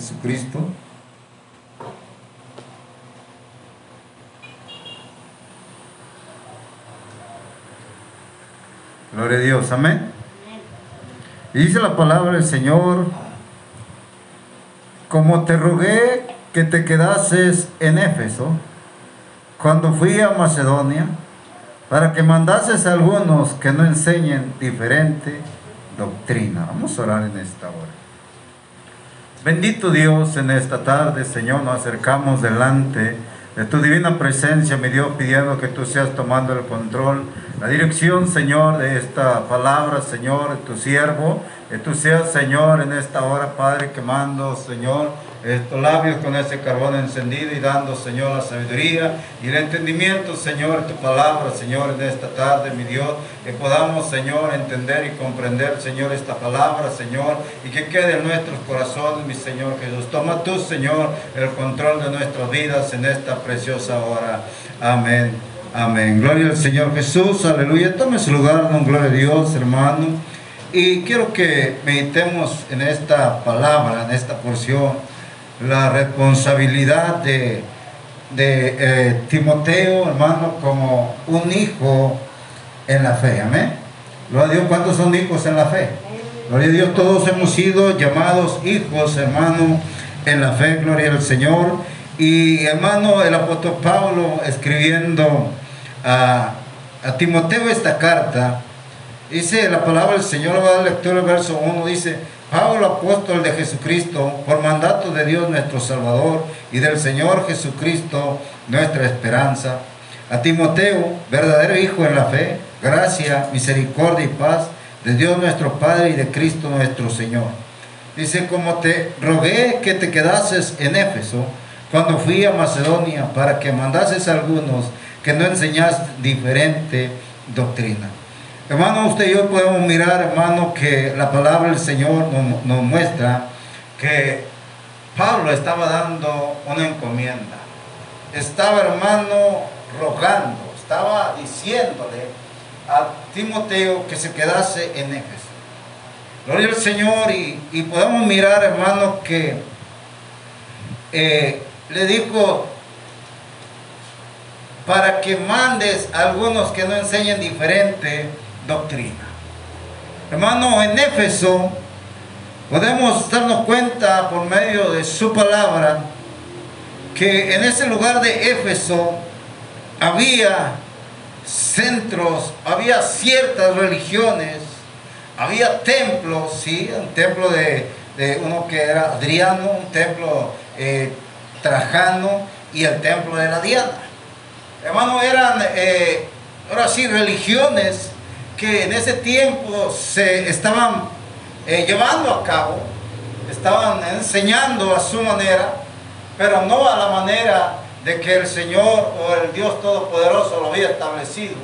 Jesucristo. Gloria a Dios, amén. Y dice la palabra del Señor, como te rogué que te quedases en Éfeso, cuando fui a Macedonia, para que mandases a algunos que no enseñen diferente doctrina. Vamos a orar en esta hora. Bendito Dios, en esta tarde, Señor, nos acercamos delante de tu divina presencia, mi Dios, pidiendo que tú seas tomando el control, la dirección, Señor, de esta palabra, Señor, de tu siervo, que tú seas, Señor, en esta hora, Padre, quemando, Señor, estos labios con ese carbón encendido y dando, Señor, la sabiduría y el entendimiento, Señor, tu palabra, Señor, en esta tarde, mi Dios, que podamos, Señor, entender y comprender, Señor, esta palabra, Señor, y que quede en nuestros corazones, mi Señor Jesús. Toma tú, Señor, el control de nuestras vidas en esta preciosa hora. Amén. Amén. Gloria al Señor Jesús. Aleluya. Tome su lugar, don gloria a Dios, hermano. Y quiero que meditemos en esta palabra, en esta porción la responsabilidad de, de eh, Timoteo, hermano, como un hijo en la fe. Amén. Gloria a Dios, ¿cuántos son hijos en la fe? Gloria a Dios, todos hemos sido llamados hijos, hermano, en la fe, gloria al Señor. Y hermano, el apóstol Pablo escribiendo a, a Timoteo esta carta, dice la palabra del Señor, va a dar lectura el verso 1, dice, Pablo, apóstol de Jesucristo, por mandato de Dios nuestro Salvador y del Señor Jesucristo, nuestra esperanza. A Timoteo, verdadero hijo en la fe, gracia, misericordia y paz de Dios nuestro Padre y de Cristo nuestro Señor. Dice, como te rogué que te quedases en Éfeso cuando fui a Macedonia para que mandases a algunos que no enseñas diferente doctrina. Hermano, usted y yo podemos mirar, hermano, que la palabra del Señor nos, muestra que Pablo estaba dando una encomienda. Estaba, hermano, rogando, estaba diciéndole a Timoteo que se quedase en Éfeso. Gloria al Señor y, podemos mirar, hermano, que eh, le dijo para que mandes a algunos que no enseñen diferente doctrina. Hermano, en Éfeso podemos darnos cuenta por medio de su palabra que en ese lugar de Éfeso había centros, había ciertas religiones, había templos, sí, un templo de, uno que era Adriano, un templo eh, Trajano y el templo de la Diana. Hermano, eran eh, ahora sí religiones que en ese tiempo se estaban eh, llevando a cabo, estaban enseñando a su manera, pero no a la manera de que el Señor o el Dios Todopoderoso lo había establecido.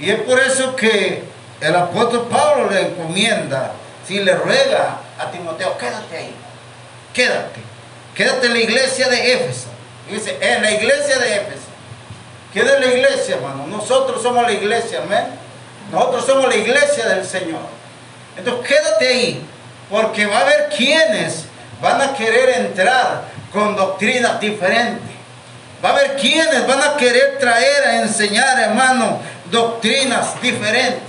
Y es por eso que el apóstol Pablo le encomienda, si le ruega a Timoteo, quédate ahí, quédate, quédate en la iglesia de Éfeso. Dice, en la iglesia de Éfeso. ¿Quién es la iglesia, hermano? Nosotros somos la iglesia, amén. Nosotros somos la iglesia del Señor. Entonces quédate ahí, porque va a haber quienes van a querer entrar con doctrinas diferentes. Va a haber quienes van a querer traer a enseñar, hermano, doctrinas diferentes.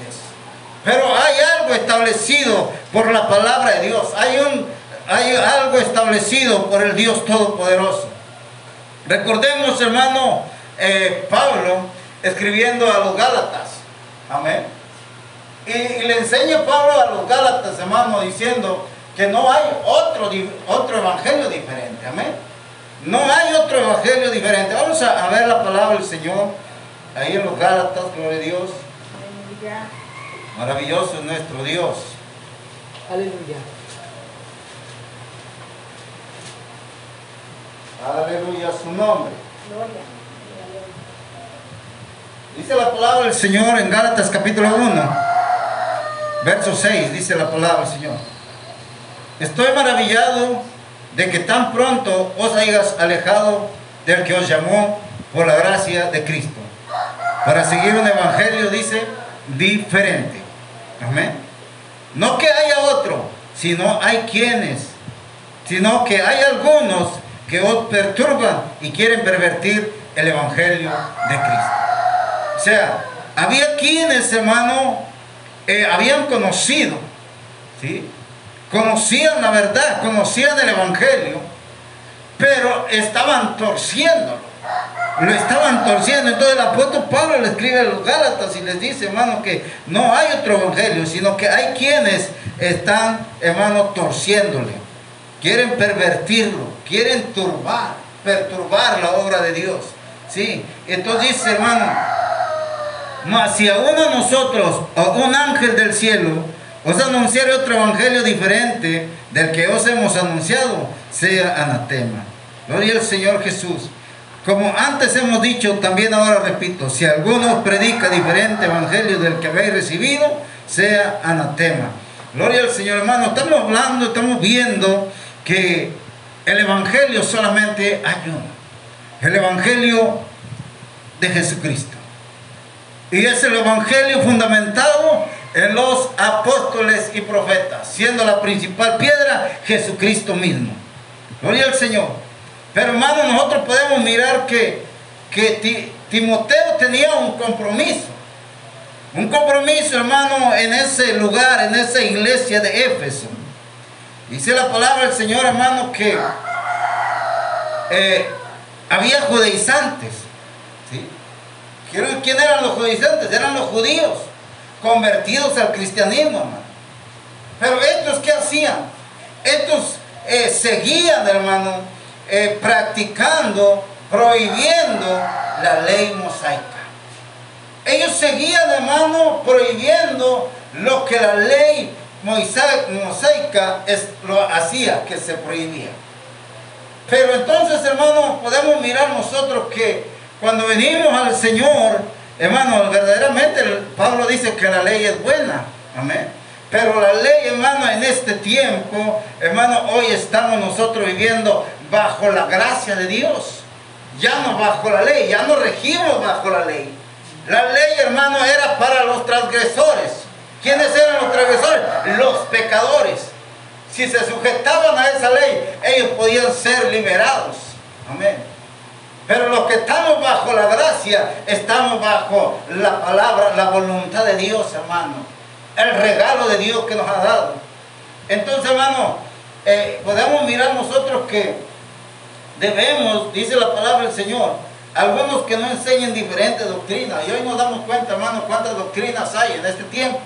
Pero hay algo establecido por la palabra de Dios. Hay, un, hay algo establecido por el Dios Todopoderoso. Recordemos, hermano, eh, Pablo escribiendo a los Gálatas. Amén. Y, le enseña Pablo a los Gálatas, hermano, diciendo que no hay otro, otro evangelio diferente. Amén. No hay otro evangelio diferente. Vamos a, ver la palabra del Señor ahí en los Gálatas, gloria a Dios. Aleluya. Maravilloso es nuestro Dios. Aleluya. Aleluya su nombre. Gloria. Dice la palabra del Señor en Gálatas capítulo 1, verso 6, dice la palabra Señor. Estoy maravillado de que tan pronto os hayas alejado del que os llamó por la gracia de Cristo, para seguir un evangelio, dice, diferente. Amén. No que haya otro, sino hay quienes sino que hay algunos que os perturban y quieren pervertir el Evangelio de Cristo. O sea, había quienes, hermano, eh, habían conocido, ¿sí? conocían la verdad, conocían el Evangelio, pero estaban torciéndolo. Lo estaban torciendo. Entonces el apóstol Pablo le escribe a los Gálatas y les dice, hermano, que no hay otro evangelio, sino que hay quienes están, hermano, torciéndole. Quieren pervertirlo, quieren turbar, perturbar la obra de Dios. ¿Sí? Entonces dice, hermano, mas si a uno de nosotros, a un ángel del cielo, os anunciare otro evangelio diferente del que os hemos anunciado, sea anatema. Gloria al Señor Jesús. Como antes hemos dicho, también ahora repito, si alguno predica diferente evangelio del que habéis recibido, sea anatema. Gloria al Señor, hermano. Estamos hablando, estamos viendo que el evangelio solamente hay uno. El evangelio de Jesucristo. Y es el evangelio fundamentado en los apóstoles y profetas, siendo la principal piedra Jesucristo mismo. Gloria al Señor. Pero hermano, nosotros podemos mirar que, que Timoteo tenía un compromiso. Un compromiso, hermano, en ese lugar, en esa iglesia de Éfeso. Dice la palabra del Señor, hermano, que eh, había judaizantes. ¿Quién eran los judaizantes? Eran los judíos convertidos al cristianismo, hermano. Pero estos, ¿qué hacían? Estos eh, seguían, hermano, eh, practicando, prohibiendo la ley mosaica. Ellos seguían, hermano, prohibiendo lo que la ley mosaica es, lo hacía, que se prohibía. Pero entonces, hermano, podemos mirar nosotros que cuando venimos al Señor, Hermano, verdaderamente Pablo dice que la ley es buena. Amén. Pero la ley, hermano, en este tiempo, hermano, hoy estamos nosotros viviendo bajo la gracia de Dios. Ya no bajo la ley, ya no regimos bajo la ley. La ley, hermano, era para los transgresores. ¿Quiénes eran los transgresores? Los pecadores. Si se sujetaban a esa ley, ellos podían ser liberados. Amén. Estamos bajo la gracia, estamos bajo la palabra, la voluntad de Dios, hermano. El regalo de Dios que nos ha dado. Entonces, hermano, eh, podemos mirar nosotros que debemos, dice la palabra del Señor, algunos que no enseñen diferentes doctrinas. Y hoy nos damos cuenta, hermano, cuántas doctrinas hay en este tiempo.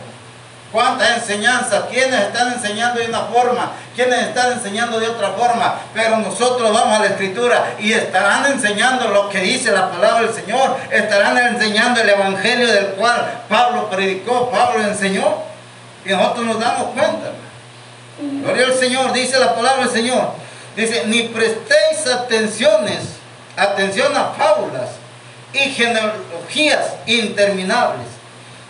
Cuántas enseñanzas, quienes están enseñando de una forma, quienes están enseñando de otra forma, pero nosotros vamos a la escritura y estarán enseñando lo que dice la palabra del Señor, estarán enseñando el evangelio del cual Pablo predicó, Pablo enseñó, y nosotros nos damos cuenta. Gloria al Señor, dice la palabra del Señor, dice, ni prestéis atenciones, atención a fábulas y genealogías interminables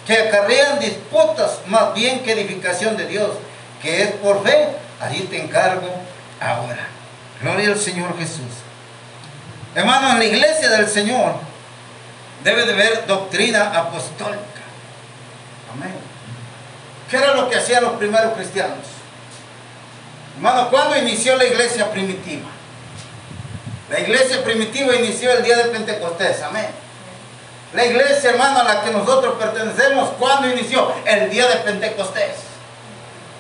que acarrean disputas más bien que edificación de Dios, que es por fe, allí te encargo ahora. Gloria al Señor Jesús. Hermano, en la iglesia del Señor debe de haber doctrina apostólica. Amén. ¿Qué era lo que hacían los primeros cristianos? Hermano, ¿cuándo inició la iglesia primitiva? La iglesia primitiva inició el día de Pentecostés. Amén. La iglesia, hermano, a la que nosotros pertenecemos, ¿cuándo inició? El día de Pentecostés.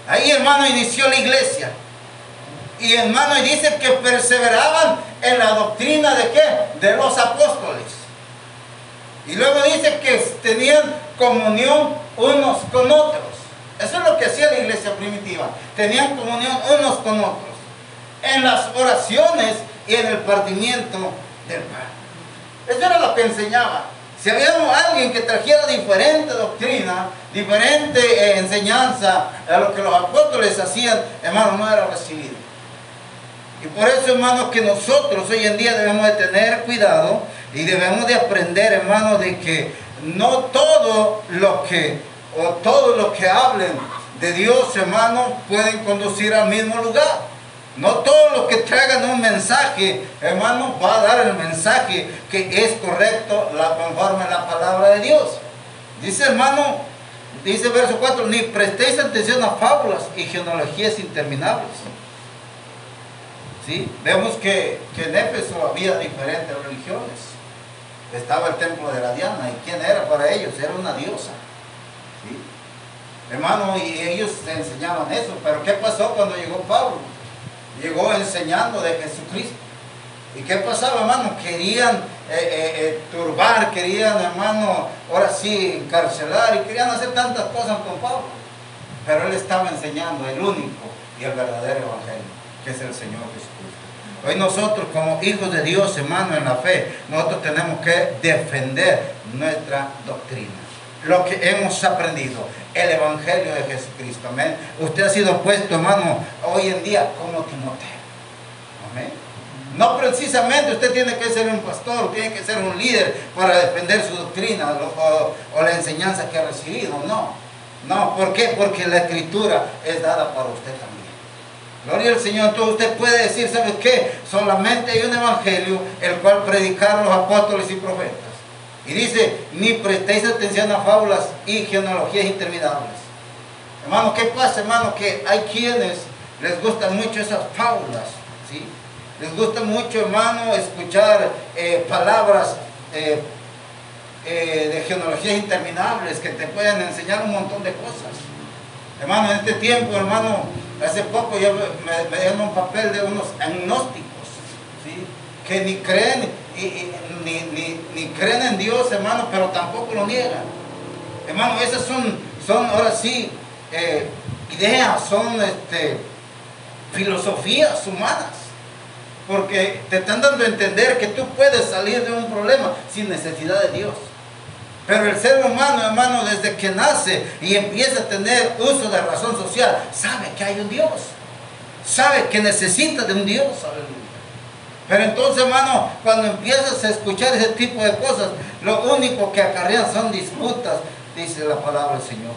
Ahí, hermano, inició la iglesia. Y hermano, y dice que perseveraban en la doctrina de qué? De los apóstoles. Y luego dice que tenían comunión unos con otros. Eso es lo que hacía la iglesia primitiva. Tenían comunión unos con otros. En las oraciones y en el partimiento del pan. Eso era lo que enseñaba. Si había alguien que trajera diferente doctrina, diferente eh, enseñanza a lo que los apóstoles hacían, hermano, no era recibido. Y por eso, hermano, que nosotros hoy en día debemos de tener cuidado y debemos de aprender, hermano, de que no todo lo que, o todo lo que hablen de Dios, hermano, pueden conducir al mismo lugar. No todos los que traigan un mensaje, hermano, va a dar el mensaje que es correcto la, conforme a la palabra de Dios. Dice hermano, dice verso 4, ni prestéis atención a fábulas y genealogías interminables. ¿sí? Vemos que, en Éfeso había diferentes religiones. Estaba el templo de la Diana. ¿Y quién era para ellos? Era una diosa. ¿sí? Hermano, y ellos enseñaban eso. Pero ¿qué pasó cuando llegó Pablo? Llegó enseñando de Jesucristo. ¿Y qué pasaba, hermano? Querían eh, eh, eh, turbar, querían, hermano, ahora sí, encarcelar y querían hacer tantas cosas con Pablo. Pero él estaba enseñando el único y el verdadero evangelio, que es el Señor Jesucristo. Hoy nosotros como hijos de Dios, hermano, en la fe, nosotros tenemos que defender nuestra doctrina. Lo que hemos aprendido, el Evangelio de Jesucristo. Amén. Usted ha sido puesto, hermano, hoy en día como Timoteo. Amén. No precisamente usted tiene que ser un pastor, tiene que ser un líder para defender su doctrina o, la enseñanza que ha recibido. No, no, ¿por qué? Porque la escritura es dada para usted también. Gloria al Señor. Entonces usted puede decir, ¿sabes qué? Solamente hay un evangelio, el cual predicaron los apóstoles y profetas. Y dice, ni prestéis atención a fábulas y genealogías interminables. Hermano, ¿qué pasa, hermano? Que hay quienes les gustan mucho esas fábulas, ¿sí? Les gusta mucho, hermano, escuchar eh, palabras eh, eh, de genealogías interminables que te pueden enseñar un montón de cosas. Hermano, en este tiempo, hermano, hace poco yo me, me dieron un papel de unos agnósticos, ¿sí? que ni creen, ni, creen en Dios, hermano, pero tampoco lo niegan. Hermano, esas son, son ahora sí, ideas, son este, filosofías humanas porque te están dando a entender que tú puedes salir de un problema sin necesidad de Dios. Pero el ser humano, hermano, desde que nace y empieza a tener uso de razón social, sabe que hay un Dios. Sabe que necesita de un Dios. Pero entonces, hermano, cuando empiezas a escuchar ese tipo de cosas, lo único que acarrean son disputas, dice la palabra del Señor.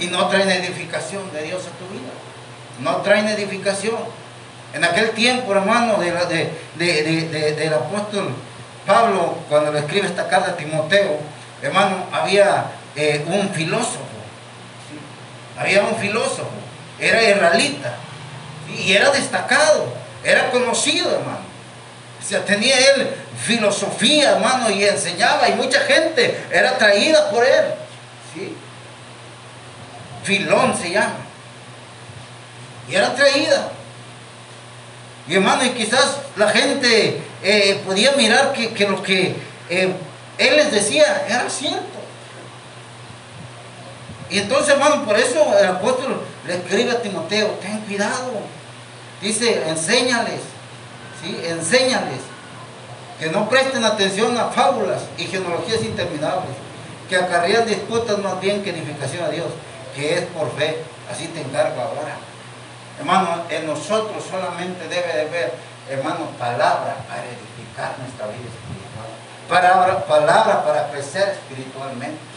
Y no traen edificación de Dios a tu vida. No traen edificación. En aquel tiempo, hermano, de del apóstol Pablo, cuando le escribe esta carta a Timoteo, hermano, había eh, un filósofo. Había un filósofo. Era israelita. Y era destacado. Era conocido, hermano. O sea, tenía él filosofía, hermano, y enseñaba. Y mucha gente era atraída por él. ¿sí? Filón se llama. Y era atraída. Y hermano, y quizás la gente eh, podía mirar que, lo que eh, él les decía era cierto. Y entonces, hermano, por eso el apóstol le escribe a Timoteo, ten cuidado. Dice, enséñales, ¿sí? Enséñales que no presten atención a fábulas y genealogías interminables, que acarrean disputas más bien que edificación a Dios, que es por fe. Así te encargo ahora. Hermano, en nosotros solamente debe de haber, hermano, palabra para edificar nuestra vida espiritual. Palabra, palabra para crecer espiritualmente.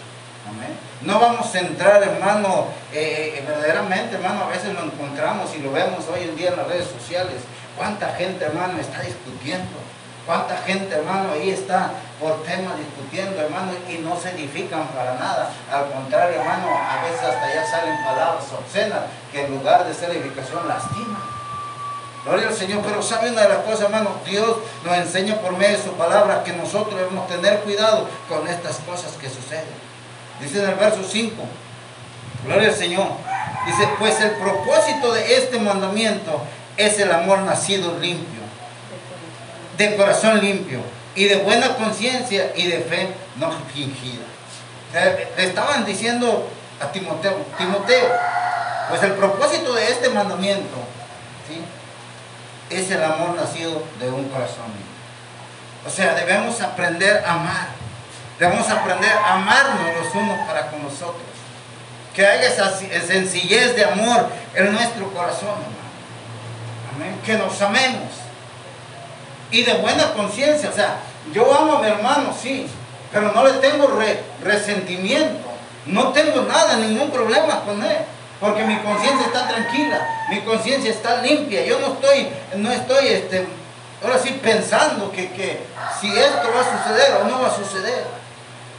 No vamos a entrar, hermano, eh, eh, verdaderamente, hermano, a veces lo encontramos y lo vemos hoy en día en las redes sociales. ¿Cuánta gente, hermano, está discutiendo? ¿Cuánta gente, hermano, ahí está por temas discutiendo, hermano, y no se edifican para nada? Al contrario, hermano, a veces hasta ya salen palabras obscenas que en lugar de ser edificación lastiman. Gloria al Señor, pero sabe una de las cosas, hermano, Dios nos enseña por medio de su palabra que nosotros debemos tener cuidado con estas cosas que suceden. Dice en el verso 5, Gloria al Señor. Dice, pues el propósito de este mandamiento es el amor nacido limpio de corazón limpio y de buena conciencia y de fe no fingida. Le estaban diciendo a Timoteo, Timoteo, pues el propósito de este mandamiento es el amor nacido de un corazón limpio. O sea, debemos aprender a amar. Debemos aprender a amarnos los unos para con nosotros. Que haya esa sencillez de amor en nuestro corazón, Amén. Que nos amemos y de buena conciencia. O sea, yo amo a mi hermano, sí, pero no le tengo resentimiento. No tengo nada, ningún problema con él. Porque mi conciencia está tranquila, mi conciencia está limpia. Yo no estoy, no estoy, este, ahora sí pensando que, que si esto va a suceder o no va a suceder.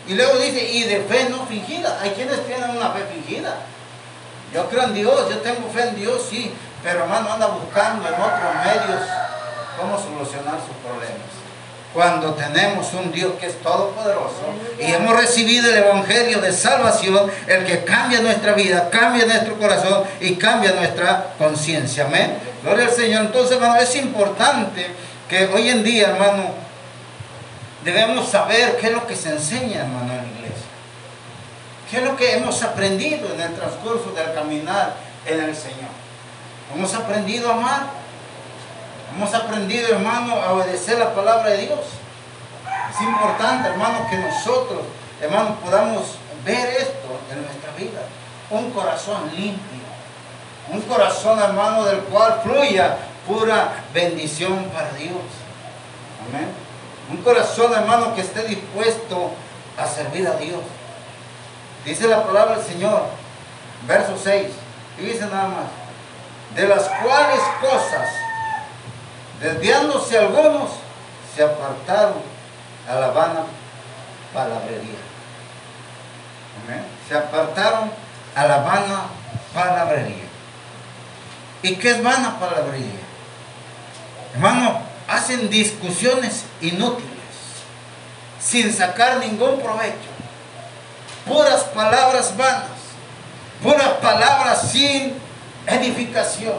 Y luego dice, y de fe no fingida. Hay quienes tienen una fe fingida. Yo creo en Dios, yo tengo fe en Dios, sí, pero hermano anda buscando en otros medios cómo solucionar sus problemas. Cuando tenemos un Dios que es todopoderoso y hemos recibido el Evangelio de salvación, el que cambia nuestra vida, cambia nuestro corazón y cambia nuestra conciencia. Amén. Gloria al Señor. Entonces, hermano, es importante que hoy en día, hermano, debemos saber qué es lo que se enseña, hermano, en la iglesia. ¿Qué es lo que hemos aprendido en el transcurso del caminar en el Señor? Hemos aprendido a amar. Hemos aprendido, hermano, a obedecer la palabra de Dios. Es importante, hermano, que nosotros, hermano, podamos ver esto en nuestra vida. Un corazón limpio. Un corazón, hermano, del cual fluya pura bendición para Dios. Amén. Un corazón, hermano, que esté dispuesto a servir a Dios. Dice la palabra del Señor, verso 6, y dice nada más, de las cuales cosas, desviándose algunos, se apartaron a la vana palabrería. Amén. Se apartaron a la vana palabrería. ¿Y qué es vana palabrería? Hermano, hacen discusiones inútiles, sin sacar ningún provecho puras palabras vanas, puras palabras sin edificación,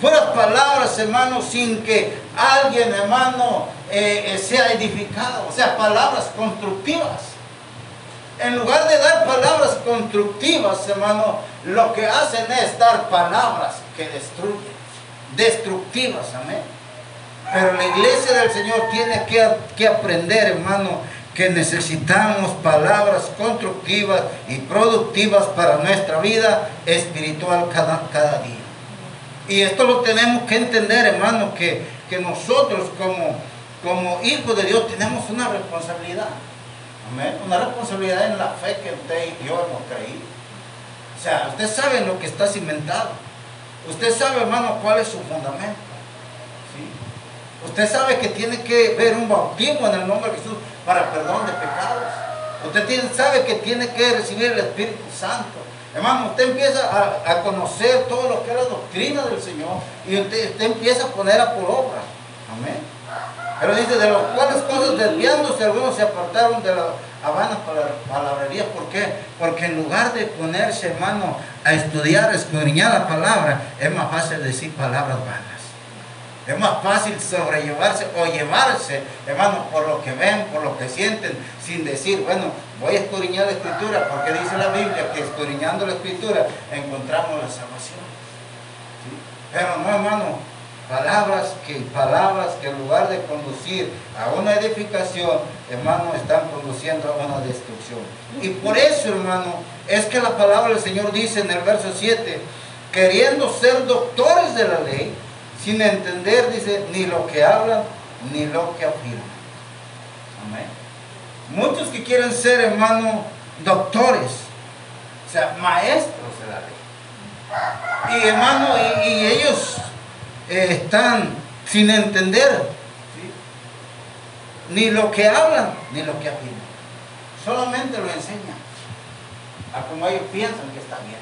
puras palabras, hermano, sin que alguien, hermano, eh, eh, sea edificado, o sea, palabras constructivas. En lugar de dar palabras constructivas, hermano, lo que hacen es dar palabras que destruyen, destructivas, amén. Pero la iglesia del Señor tiene que, que aprender, hermano, que necesitamos palabras constructivas y productivas para nuestra vida espiritual cada, cada día. Y esto lo tenemos que entender, hermano, que, que nosotros como, como hijos de Dios tenemos una responsabilidad. Amén. Una responsabilidad en la fe que usted y yo hemos creído. O sea, usted sabe lo que está cimentado. Usted sabe, hermano, cuál es su fundamento. Usted sabe que tiene que ver un bautismo en el nombre de Jesús para perdón de pecados. Usted sabe que tiene que recibir el Espíritu Santo. Hermano, usted empieza a, conocer todo lo que es la doctrina del Señor y usted, empieza a ponerla por obra. Amén. Pero dice, de las cuales cosas desviándose, algunos se apartaron de la habana palabrería. ¿Por qué? Porque en lugar de ponerse, hermano, a estudiar, a escudriñar la palabra, es más fácil decir palabras vanas. Es más fácil sobrellevarse o llevarse, hermano, por lo que ven, por lo que sienten, sin decir, bueno, voy a escudriñar la escritura, porque dice la Biblia que escudriñando la escritura encontramos la salvación. Pero no, hermano, palabras que, palabras que en lugar de conducir a una edificación, hermano, están conduciendo a una destrucción. Y por eso, hermano, es que la palabra del Señor dice en el verso 7, queriendo ser doctores de la ley, sin entender, dice, ni lo que hablan, ni lo que afirman. Amén. Muchos que quieren ser, hermano, doctores, o sea, maestros de la ley. Y hermano, y, ellos eh, están sin entender ni lo que hablan, ni lo que afirman. Solamente lo enseñan a como ellos piensan que está bien.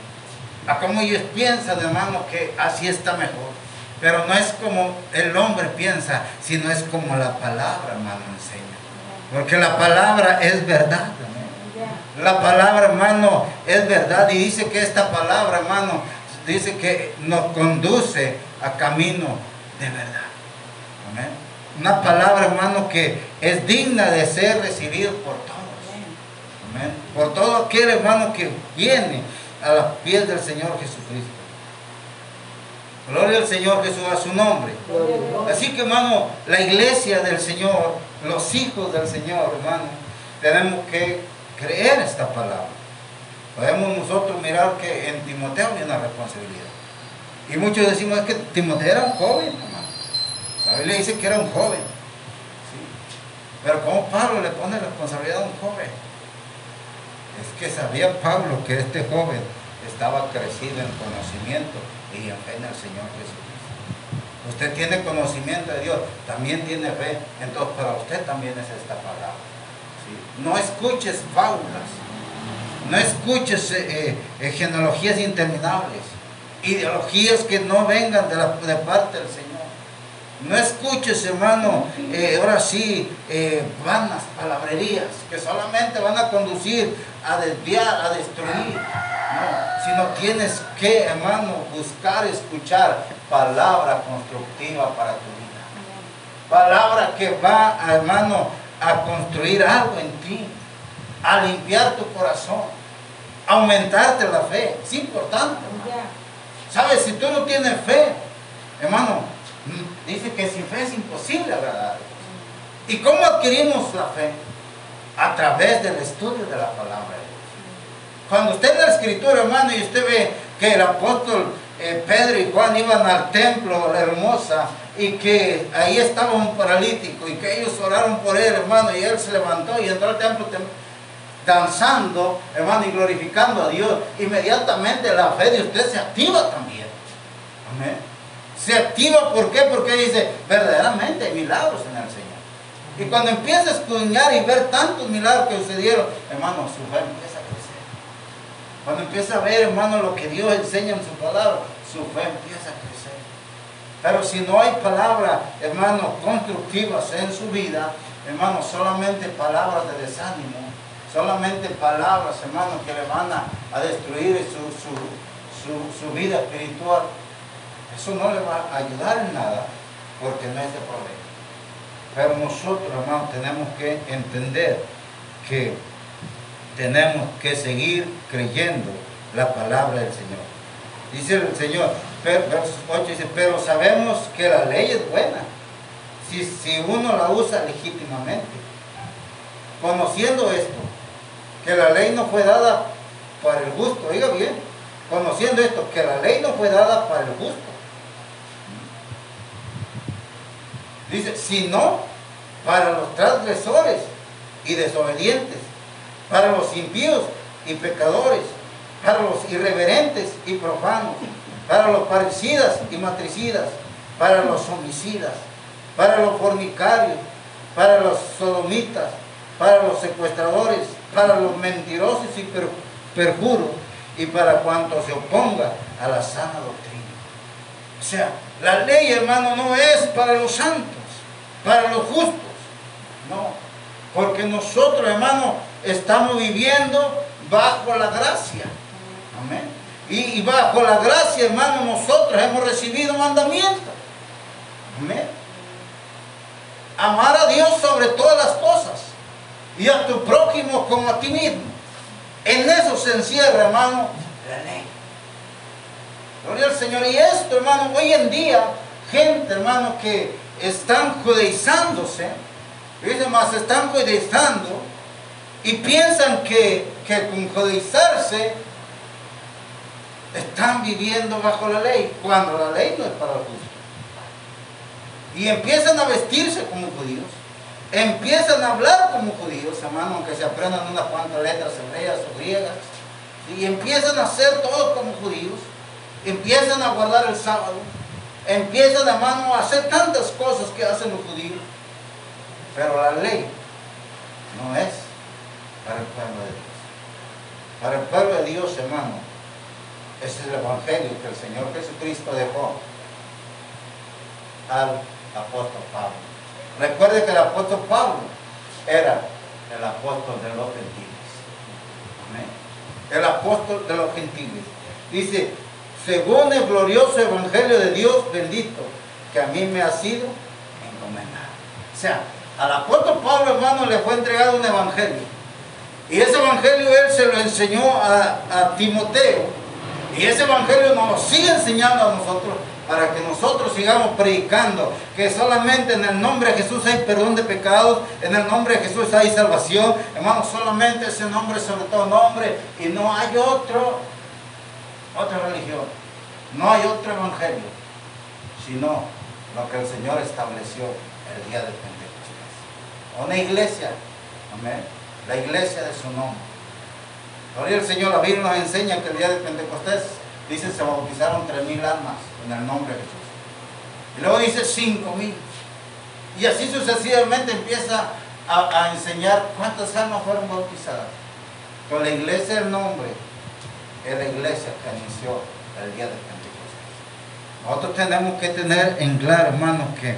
A como ellos piensan, hermano, que así está mejor. Pero no es como el hombre piensa, sino es como la palabra, hermano, enseña. Porque la palabra es verdad. La palabra, hermano, es verdad. Y dice que esta palabra, hermano, dice que nos conduce a camino de verdad. Amén. Una palabra, hermano, que es digna de ser recibida por todos. Amén. Por todo aquel hermano que viene a los pies del Señor Jesucristo. Gloria al Señor Jesús a su nombre. Así que, hermano, la iglesia del Señor, los hijos del Señor, hermano, tenemos que creer esta palabra. Podemos nosotros mirar que en Timoteo había una responsabilidad. Y muchos decimos que Timoteo era un joven, hermano. La Biblia dice que era un joven. Pero ¿cómo Pablo le pone responsabilidad a un joven? Es que sabía Pablo que este joven estaba crecido en conocimiento y en fe en el Señor Jesucristo. Usted tiene conocimiento de Dios, también tiene fe, entonces para usted también es esta palabra. No escuches fábulas, no escuches eh, eh, genealogías interminables, ideologías que no vengan de, la, de parte del Señor. No escuches, hermano, eh, ahora sí, vanas palabrerías que solamente van a conducir a desviar, a destruir. No, sino tienes que, hermano, buscar, escuchar palabra constructiva para tu vida. Palabra que va, hermano, a construir algo en ti, a limpiar tu corazón, aumentarte la fe. Es importante. ¿Sabes? Si tú no tienes fe, hermano, dice que sin fe es imposible agradar. ¿Y cómo adquirimos la fe? A través del estudio de la palabra de Dios. Cuando usted en la escritura, hermano, y usted ve que el apóstol eh, Pedro y Juan iban al templo, la hermosa, y que ahí estaba un paralítico, y que ellos oraron por él, hermano, y él se levantó y entró al templo danzando, hermano, y glorificando a Dios, inmediatamente la fe de usted se activa también. Amén. Se activa, ¿por qué? Porque dice, verdaderamente hay milagros en el Señor. Y cuando empieza a escudriñar y ver tantos milagros que sucedieron, hermano, su fe. Cuando empieza a ver, hermano, lo que Dios enseña en su palabra, su fe empieza a crecer. Pero si no hay palabras, hermano, constructivas en su vida, hermano, solamente palabras de desánimo, solamente palabras, hermano, que le van a, destruir su, su, vida espiritual, eso no le va a ayudar en nada, porque no es de problema. Pero nosotros, hermano, tenemos que entender que tenemos que seguir creyendo la palabra del Señor. Dice el Señor, verso 8 dice, pero sabemos que la ley es buena, si, si uno la usa legítimamente. Conociendo esto, que la ley no fue dada para el gusto, oiga bien, conociendo esto, que la ley no fue dada para el gusto. Dice, sino para los transgresores y desobedientes, para los impíos y pecadores, para los irreverentes y profanos, para los parricidas y matricidas, para los homicidas, para los fornicarios, para los sodomitas, para los secuestradores, para los mentirosos y perjuros. Y para cuanto se oponga a la sana doctrina. O sea, la ley, hermano, no es para los santos, para los justos. No, porque nosotros, hermano, estamos viviendo bajo la gracia. Amén. Y, y bajo la gracia, hermano, nosotros hemos recibido mandamientos. Amén. Amar a Dios sobre todas las cosas y a tu prójimo como a ti mismo. En eso se encierra, hermano, la ley. Gloria al Señor. Y esto, hermano, hoy en día, gente, hermano, que están judeizándose, dicen más, están judaizando y piensan que, que con judaizarse están viviendo bajo la ley, cuando la ley no es para los justos. Y empiezan a vestirse como judíos empiezan a hablar como judíos, hermano, aunque se aprendan unas cuantas letras hebreas o griegas, y empiezan a hacer todo como judíos, empiezan a guardar el sábado, empiezan, hermano, a hacer tantas cosas que hacen los judíos, pero la ley no es para el pueblo de Dios. Para el pueblo de Dios, hermano, ese es el evangelio que el Señor Jesucristo dejó al apóstol Pablo. Recuerde que el apóstol Pablo era el apóstol de los gentiles. El apóstol de los gentiles. Dice, según el glorioso evangelio de Dios bendito, que a mí me ha sido encomendado. O sea, al apóstol Pablo, hermano, le fue entregado un evangelio. Y ese evangelio él se lo enseñó a, a Timoteo. Y ese evangelio nos lo sigue enseñando a nosotros para que nosotros sigamos predicando que solamente en el nombre de Jesús hay perdón de pecados, en el nombre de Jesús hay salvación, hermano, solamente ese nombre sobre todo nombre y no hay otro, otra religión, no hay otro evangelio, sino lo que el Señor estableció el día de Pentecostés. Una iglesia, amén, la iglesia de su nombre. Gloria al Señor, la Biblia nos enseña que el día de Pentecostés, dice, se bautizaron tres mil almas en el nombre de Jesús. Y luego dice cinco mil. Y así sucesivamente empieza a, enseñar cuántas almas fueron bautizadas. Pero la iglesia del nombre es la iglesia que inició el día de Pentecostés. Nosotros tenemos que tener en claro, hermanos, que,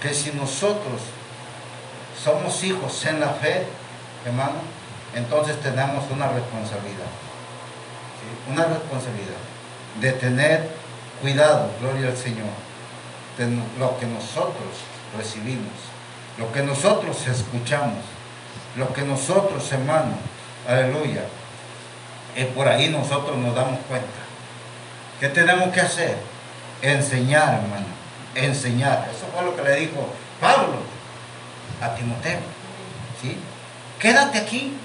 que si nosotros somos hijos en la fe, hermano, entonces tenemos una responsabilidad. Una responsabilidad de tener cuidado, gloria al Señor, de lo que nosotros recibimos, lo que nosotros escuchamos, lo que nosotros, hermano, aleluya, y por ahí nosotros nos damos cuenta. ¿Qué tenemos que hacer? Enseñar, hermano, enseñar. Eso fue lo que le dijo Pablo a Timoteo. ¿sí? Quédate aquí,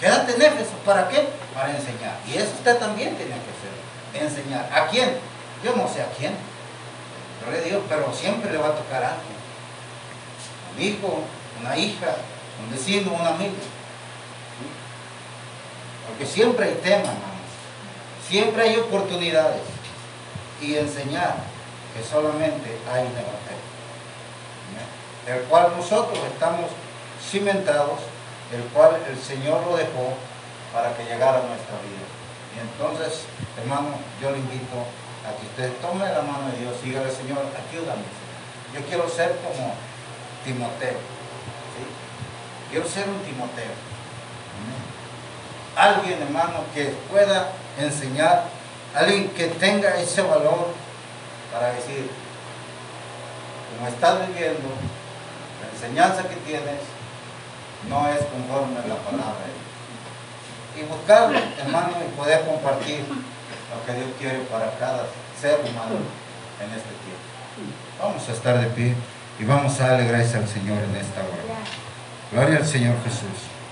quédate en Éfeso. ¿Para qué? Para enseñar. Y eso usted también tiene que hacer. Enseñar. ¿A quién? Yo no sé a quién. Le digo, pero siempre le va a tocar a alguien. Un hijo, una hija, un vecino, un amigo. Porque siempre hay temas. Siempre hay oportunidades. Y enseñar que solamente hay un evangelio. El cual nosotros estamos cimentados, el cual el Señor lo dejó para que llegara a nuestra vida. Y entonces, hermano, yo le invito a que usted tome la mano de Dios, dígale, Señor, ayúdame. Yo quiero ser como Timoteo. Quiero ser un Timoteo. Alguien, hermano, que pueda enseñar, alguien que tenga ese valor para decir, como estás viviendo, la enseñanza que tienes no es conforme a la palabra. Y buscar, hermano, y poder compartir lo que Dios quiere para cada ser humano en este tiempo. Vamos a estar de pie y vamos a darle gracias al Señor en esta hora. Gloria al Señor Jesús.